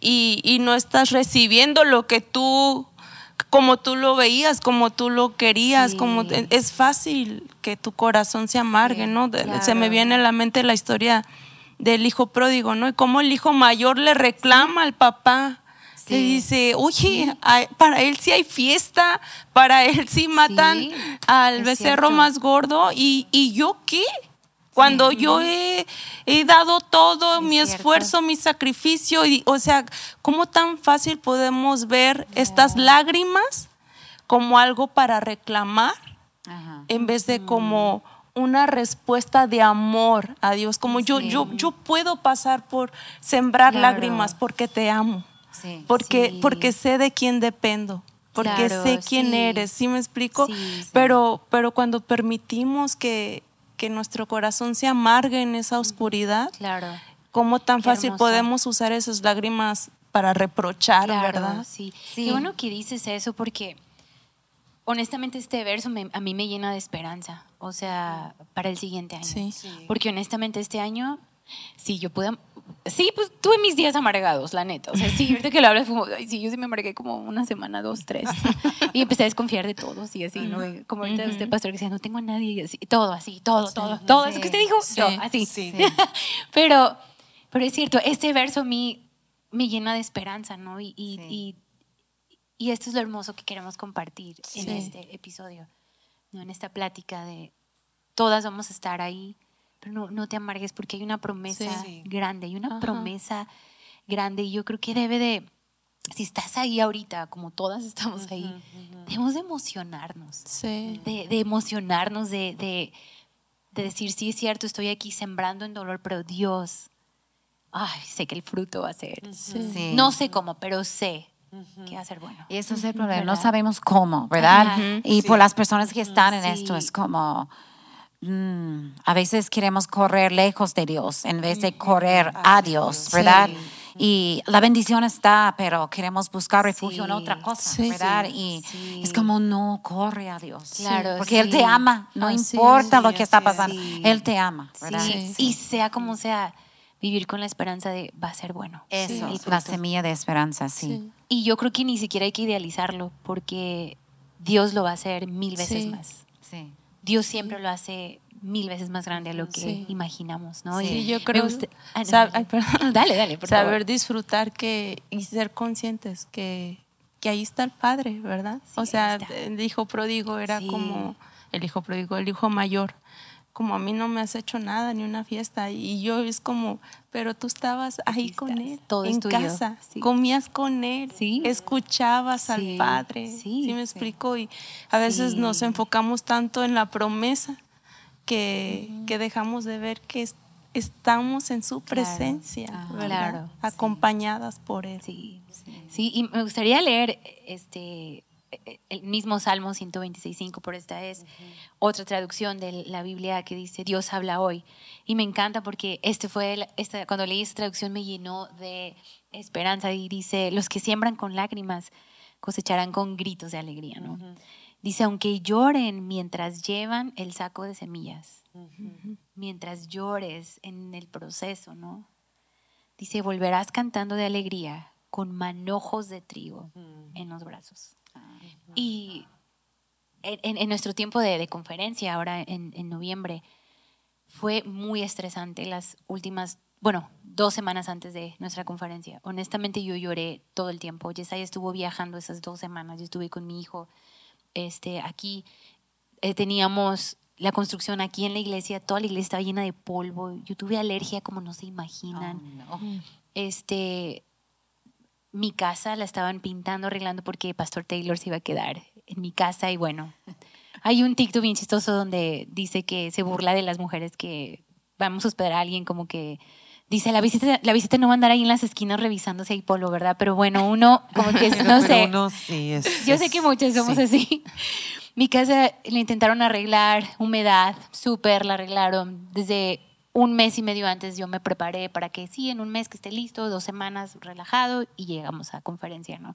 y, y, no estás recibiendo lo que tú como tú lo veías, como tú lo querías, como es fácil que tu corazón se amargue, ¿no? Se me viene a la mente la historia del hijo pródigo, ¿no? Y cómo el hijo mayor le reclama al papá. Le dice, oye, para él sí hay fiesta, para él sí matan al becerro más gordo, ¿y, ¿y yo qué? Cuando yo he, dado todo mi esfuerzo, mi sacrificio, y, o sea, ¿cómo tan fácil podemos ver estas lágrimas como algo para reclamar en vez de como una respuesta de amor a Dios, como yo, yo, yo puedo pasar por sembrar lágrimas porque te amo, porque, porque sé de quién dependo, porque sé quién eres, ¿sí me explico? Pero, pero cuando permitimos que, que nuestro corazón se amargue en esa oscuridad, claro. ¿cómo tan fácil podemos usar esas lágrimas para reprochar, verdad? Sí. Qué bueno que dices eso porque honestamente este verso a mí me llena de esperanza, o sea, para el siguiente año. Sí. Porque honestamente este año, sí, yo pude... Sí, pues tuve mis días amargados, la neta. O sea, sí, ahorita que lo hablas, como, sí, yo sí me amargué como una semana, dos, tres. y empecé a desconfiar de todos y así, ¿no? Como ahorita usted, pastor, que decía, no tengo a nadie y así, todo así, todo, todo, todo. Eso que usted dijo, yo, así. pero, pero es cierto, este verso a mí me llena de esperanza, ¿no? y, y y esto es lo hermoso que queremos compartir en este episodio, ¿no? en esta plática de todas vamos a estar ahí, pero no, no te amargues porque hay una promesa grande, hay una promesa grande y yo creo que debe de, si estás ahí ahorita, como todas estamos ahí, debemos de emocionarnos. Sí. De, de emocionarnos, de, de, de decir, sí es cierto, estoy aquí sembrando en dolor, pero Dios, ay, sé que el fruto va a ser. Sí. No sé cómo, pero sé que ser bueno. Y eso es el problema, no ¿Verdad? sabemos cómo, ¿verdad? Ajá. Y por las personas que están en Sí. esto es como, mm, a veces queremos correr lejos de Dios en vez de correr a Dios, ¿verdad? Y la bendición está, pero queremos buscar refugio en Sí. otra cosa, Sí. ¿verdad? Sí. Y Sí. es como, no, corre a Dios. Claro, Porque Él sí. te ama, no Así importa lo que está pasando, Sí. Él te ama, ¿verdad? Sí. Y sea como sea, vivir con la esperanza de va a ser bueno. Eso, El la semilla de esperanza, sí. Sí. Y yo creo que ni siquiera hay que idealizarlo, porque Dios lo va a hacer mil veces Sí. más. Sí. Dios siempre lo hace mil veces más grande a lo que Sí. imaginamos, ¿no? Sí, Y yo creo- gusta- Ah, no, sab- dale. ay, perdón. Dale, dale, por Saber favor. disfrutar que, y ser conscientes que, que ahí está el Padre, ¿verdad? Sí, o sea, el hijo pródigo era Sí. como el hijo pródigo, el hijo mayor. Como a mí no me has hecho nada, ni una fiesta. Y yo es como, pero tú estabas ahí con él, todo en casa, sí. comías con él, Sí. escuchabas Sí, al Padre. sí, Sí, me explico. Y a veces nos enfocamos tanto en la promesa que, que dejamos de ver que es- estamos en su Claro. presencia, Ah, claro, sí. acompañadas por él. Sí, sí, y me gustaría leer este el mismo Salmo 126.5, por esta es otra traducción de la Biblia que dice Dios habla hoy. Y me encanta porque este fue el- esta, cuando leí esta traducción me llenó de esperanza y dice, los que siembran con lágrimas cosecharán con gritos de alegría, ¿no? Dice, aunque lloren mientras llevan el saco de semillas, mientras llores en el proceso, ¿no? Dice, volverás cantando de alegría con manojos de trigo en los brazos. Y en, en- nuestro tiempo de, de conferencia, ahora en, en noviembre, fue muy estresante las últimas, bueno, dos semanas antes de nuestra conferencia. Honestamente yo lloré todo el tiempo. Yesaya estuvo viajando esas dos semanas, yo estuve con mi hijo este, aquí. Eh, teníamos la construcción aquí en la iglesia, toda la iglesia estaba llena de polvo. Yo tuve alergia como no se imaginan Oh, no. este, mi casa la estaban pintando, arreglando porque Pastor Taylor se iba a quedar en mi casa y bueno, hay un TikTok bien chistoso donde dice que se burla de las mujeres que vamos a hospedar a alguien como que dice la visita, la visita no va a andar ahí en las esquinas revisando si hay polvo, ¿verdad? Pero bueno, uno como que es- no sé. uno sí es- Yo sé que muchos somos sí. así. Mi casa le intentaron arreglar, humedad, súper la arreglaron. Desde un mes y medio antes yo me preparé para que sí, en un mes que esté listo, dos semanas relajado y llegamos a conferencia, ¿no?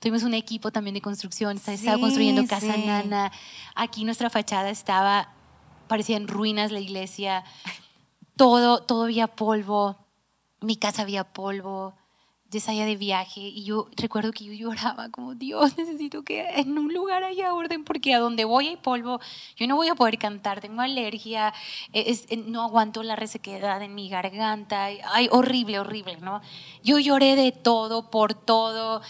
Tuvimos un equipo también de construcción, se estaba Sí, construyendo casa sí. nana. Aquí nuestra fachada estaba, parecía en ruinas la iglesia. Todo, todo había polvo. Mi casa había polvo. Yesaya de viaje y yo recuerdo que yo lloraba como Dios necesito que en un lugar haya orden porque a donde voy hay polvo yo no voy a poder cantar tengo alergia eh, no aguanto la resequedad en mi garganta ay horrible horrible no yo lloré de todo por todo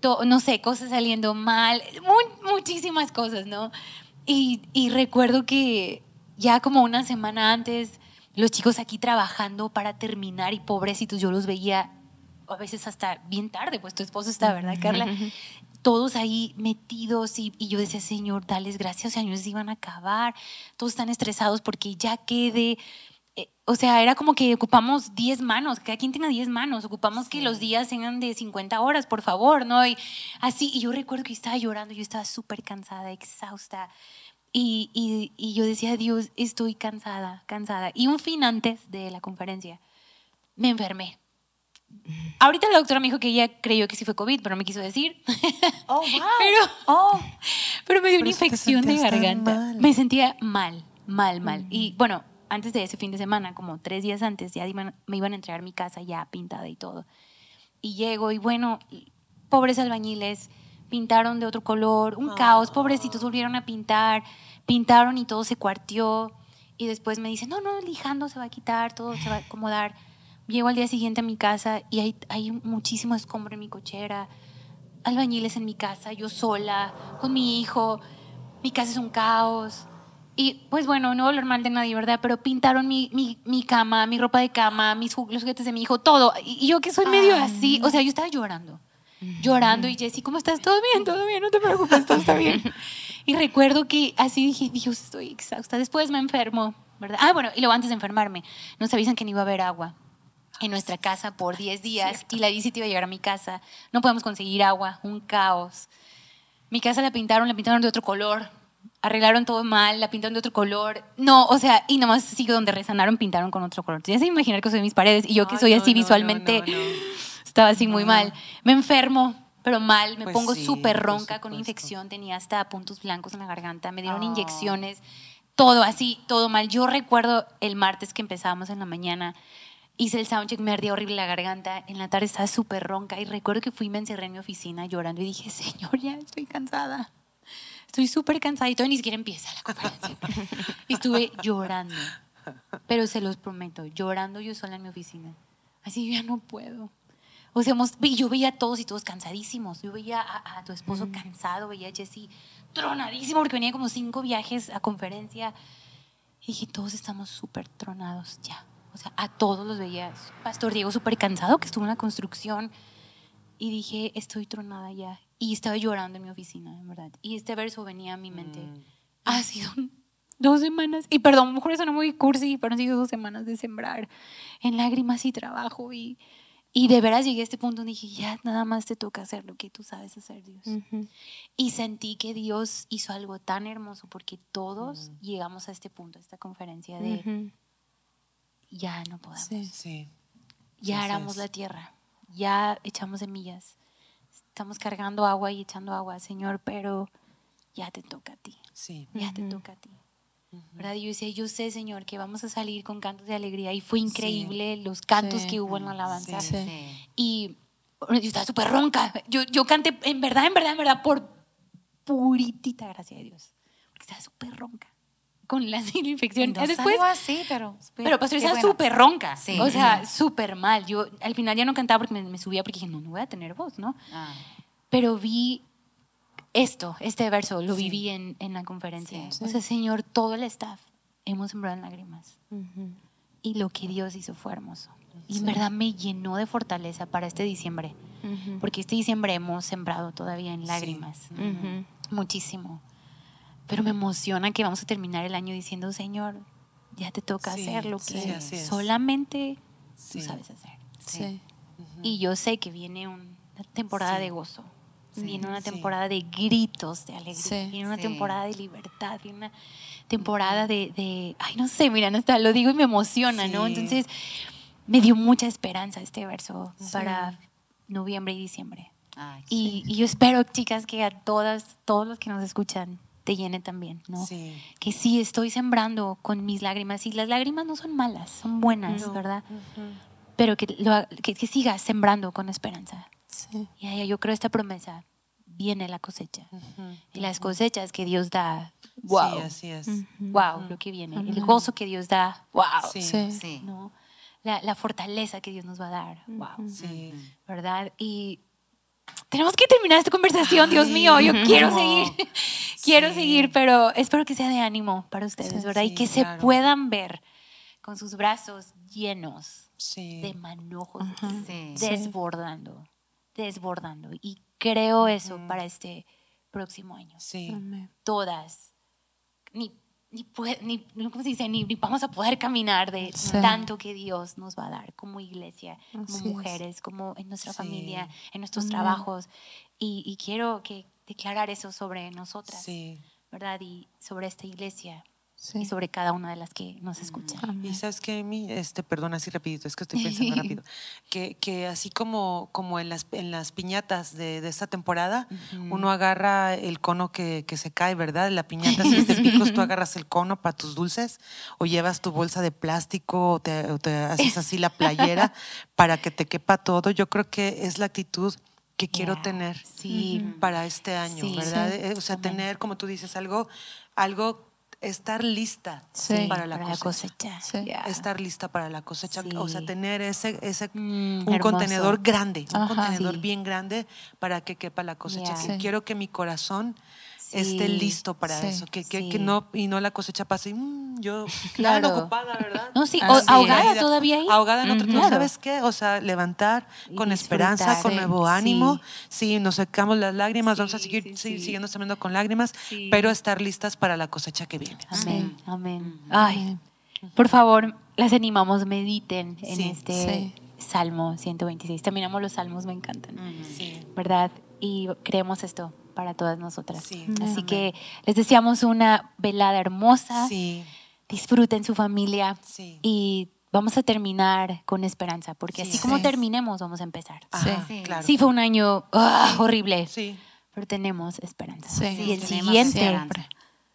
to- no sé cosas saliendo mal mu- muchísimas cosas no y, y recuerdo que ya como una semana antes los chicos aquí trabajando para terminar y pobrecitos yo los veía a veces hasta bien tarde, pues tu esposo está, ¿verdad, Carla? Todos ahí metidos y, y yo decía, Señor, dales gracias, o sea, se iban a acabar, todos están estresados porque ya quede. Eh, o sea, era como que ocupamos 10 manos, cada quien tenga 10 manos, ocupamos que los días sean de 50 horas, por favor, ¿no? Y así, y yo recuerdo que yo estaba llorando, yo estaba súper cansada, exhausta. Y, y, y yo decía, Dios, estoy cansada, cansada. Y un fin antes de la conferencia, me enfermé. Ahorita la doctora me dijo que ella creyó que sí fue COVID, pero no me quiso decir. Oh, wow. Pero, Oh. pero me dio una infección de garganta. Me sentía mal, mal, mal. Y bueno, antes de ese fin de semana, como tres días antes, ya me iban a entregar mi casa ya pintada y todo. Y llego y bueno, pobres albañiles, pintaron de otro color, un caos, pobrecitos volvieron a pintar, pintaron y todo se cuarteó. Y después me dicen, no, no, lijando se va a quitar, todo se va a acomodar. Llego al día siguiente a mi casa y hay, hay muchísimo escombro en mi cochera, albañiles en mi casa, yo sola, con mi hijo, mi casa es un caos. Y pues bueno, no voy a hablar mal de nadie, ¿verdad? Pero pintaron mi, mi, mi cama, mi ropa de cama, mis los juguetes de mi hijo, todo. Y y yo que soy medio así, o sea, yo estaba llorando. llorando y Jessy, ¿cómo estás? ¿Todo bien? ¿Todo bien? No te preocupes, todo está bien. Y recuerdo que así dije, Dios, estoy exhausta. Después me enfermo, ¿verdad? Ah, bueno, y luego antes de enfermarme, nos avisan que no iba a haber agua en nuestra casa por 10 días y la visita iba a llegar a mi casa. No podemos conseguir agua, un caos. Mi casa la pintaron, la pintaron de otro color, arreglaron todo mal, la pintaron de otro color. No, o sea, y nomás sigo donde resanaron, pintaron con otro color. Ya se imaginar que soy mis paredes y yo que Ay, soy no, así no, visualmente, no, estaba así muy mal. Me enfermo, pero mal, me Pues pongo sí, súper por ronca con infección, tenía hasta puntos blancos en la garganta, me dieron Oh. inyecciones, todo así, todo mal. Yo recuerdo el martes que empezábamos en la mañana, hice el soundcheck, me ardía horrible la garganta, en la tarde estaba súper ronca y recuerdo que fui y me encerré en mi oficina llorando y dije, Señor, ya estoy cansada. Estoy súper cansada y todavía ni siquiera empieza la conferencia. Y estuve llorando, pero se los prometo, llorando yo sola en mi oficina. Así yo ya no puedo. O sea, hemos- yo veía a todos y todos cansadísimos. Yo veía a, a tu esposo cansado, veía a Jesse tronadísimo porque venía como cinco viajes a conferencia. Y dije, todos estamos súper tronados ya. O sea, a todos los veía. Pastor Diego súper cansado que estuvo en la construcción. Y dije, estoy tronada ya. Y estaba llorando en mi oficina, en verdad. Y este verso venía a mi mente. Ha sido dos semanas, y perdón, a lo mejor eso no muy cursi, pero han sido dos semanas de sembrar en lágrimas y trabajo. Y, y de veras llegué a este punto donde dije, ya nada más te toca hacer lo que tú sabes hacer, Dios. Y sentí que Dios hizo algo tan hermoso porque todos llegamos a este punto, a esta conferencia de. Ya no podemos Sí. Sí. ya aramos la tierra, ya echamos semillas, estamos cargando agua y echando agua, Señor, pero ya te toca a ti, Sí. ya te toca a ti. ¿Verdad? Y yo decía, yo sé, Señor, que vamos a salir con cantos de alegría. Y fue increíble los cantos Sí. que hubo en la alabanza. Sí. Sí. Y yo estaba súper ronca. Yo, yo canté, en verdad, en verdad, en verdad, por puritita gracia de Dios. Porque estaba súper ronca. Con la infección. No Después, salió así, pero... pero bueno. súper ronca. Sí. O sea, súper mal. Yo al final ya no cantaba porque me, me subía porque dije, no, no voy a tener voz, ¿no? Ah, Pero vi esto, este verso, lo viví en, en la conferencia. Sí. O sea, Señor, todo el staff hemos sembrado en lágrimas. Ujú. Y lo que Dios hizo fue hermoso. Y en verdad me llenó de fortaleza para este diciembre. Ujú. Porque este diciembre hemos sembrado todavía en lágrimas. Ujú. Muchísimo. Pero me emociona que vamos a terminar el año diciendo, Señor, ya te toca Sí, hacer lo sí, que es. solamente Sí. tú sabes hacer. Sí. Y yo sé que viene una temporada Sí. de gozo. Viene una sí. temporada de gritos de alegría. Sí. Viene una Sí. temporada de libertad. Viene una temporada de, de- ay, no sé, mira, hasta lo digo y me emociona, ¿no? Sí. Entonces, me dio mucha esperanza este verso para noviembre y diciembre. ay, Y, y yo espero, chicas, que a todas, todos los que nos escuchan, te llene también, ¿no? Sí. Que sí estoy sembrando con mis lágrimas. Y las lágrimas no son malas, son buenas, No. ¿verdad? Pero que, lo que, que sigas sembrando con esperanza. Sí. Y ahí yo creo esta promesa, viene la cosecha. Y las cosechas que Dios da, wow, Sí, así es. wow, lo que viene. El gozo que Dios da, wow. Sí. Sí. sí. ¿no? La, la fortaleza que Dios nos va a dar, wow. Sí. ¿verdad? Y tenemos que terminar esta conversación, Dios mío, yo quiero no. seguir, quiero seguir, pero espero que sea de ánimo para ustedes, Sí, ¿verdad? y que se puedan ver con sus brazos llenos de manojos, desbordando, desbordando. Y creo eso para este próximo año. Todas, ni, ni, pue- ni, ¿cómo se dice? Ni, ni vamos a poder caminar de Sí. tanto que Dios nos va a dar como iglesia, como Así es. mujeres, como en nuestra Sí. familia, en nuestros trabajos. Y, y quiero que declarar eso sobre nosotras, Sí. ¿verdad? Y sobre esta iglesia Sí. y sobre cada una de las que nos escuchan. Y sabes que Emi, este, perdón, así rapidito, es que estoy pensando rápido, que, que así como, como en, las, en las piñatas de, de esta temporada, uno agarra el cono que, que se cae, ¿verdad? La piñata, si es de picos, tú agarras el cono para tus dulces, o llevas tu bolsa de plástico, o te, o te haces así la playera para que te quepa todo. Yo creo que es la actitud que quiero Yeah, tener sí. para este año, Sí. ¿verdad? Sí. Eh, O sea, tener, como tú dices, algo, algo, estar lista Sí. para la Para cosecha cosecha. Sí. Yeah. estar lista para la cosecha, Sí. o sea, tener ese, ese Mm, un hermoso. contenedor grande, un contenedor Sí. bien grande para que quepa la cosecha. Yeah. Que Sí. Quiero que mi corazón esté listo para Sí. eso, que, que, Sí. que no, y no la cosecha pase y "Mm, yo, Claro. claro, ocupada, ¿verdad? No, sí, es. ahogada todavía ahí. Ahogada en otro, no Claro. sabes qué, o sea, levantar Y con esperanza, con Sí, nuevo ánimo. Sí, nos sacamos las lágrimas, vamos a seguir sí, sí, sí. siguiendo saliendo con lágrimas, Sí. pero estar listas para la cosecha que viene. Amén, amén. Ay, por favor, las animamos, mediten en Sí, este sí. Salmo 126. También amo los salmos, me encantan, Sí. ¿verdad? Y creemos esto para todas nosotras. Sí. Así Amén. que les deseamos una velada hermosa. Sí, Disfruten su familia Sí. y vamos a terminar con esperanza, porque Sí. así como Sí. terminemos, vamos a empezar. Ajá, Sí. claro. Sí, fue un año ah, horrible, Sí, pero tenemos esperanza. Sí. y el siguiente esperanza.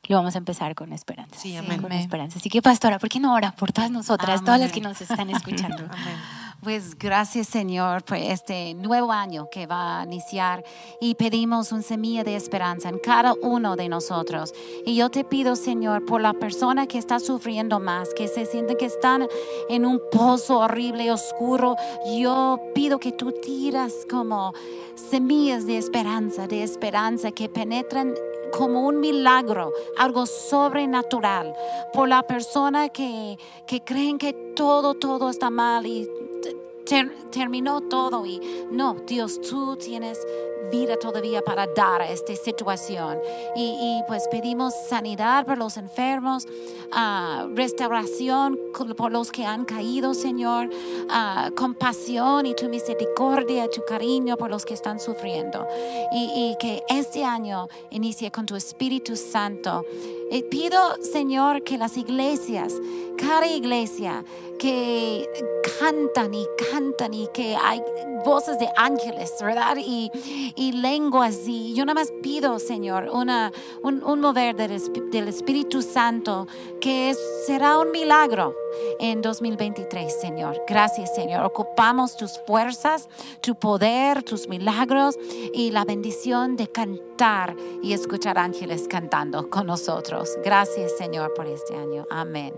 lo vamos a empezar con esperanza. Sí, amén. Con Amén. esperanza. Así que, pastora, ¿por qué no ora por todas nosotras, Amén. todas las que nos están escuchando? amén. Pues gracias Señor por este nuevo año que va a iniciar y pedimos un semilla de esperanza en cada uno de nosotros. Y yo te pido Señor por la persona que está sufriendo más, que se siente que están en un pozo horrible, oscuro. Yo pido que tú tiras como semillas de esperanza, de esperanza que penetran como un milagro, algo sobrenatural, por la persona que, que creen que todo, todo está mal y ter- terminó todo y no, Dios, tú tienes vida todavía para dar a esta situación. Y, y, pues pedimos sanidad por los enfermos, ah, restauración por los que han caído, Señor, ah, compasión y tu misericordia, tu cariño por los que están sufriendo. Y, y que este año inicie con tu Espíritu Santo. Y pido, Señor, que las iglesias, cada iglesia, que cantan y cantan y que hay voces de ángeles, ¿verdad? Y, y lenguas. Y yo nada más pido, Señor, una, un, un mover del, del Espíritu Santo que será un milagro en 2023, Señor. Gracias, Señor. Ocupamos tus fuerzas, tu poder, tus milagros y la bendición de cantar y escuchar ángeles cantando con nosotros. Gracias, Señor, por este año. Amén.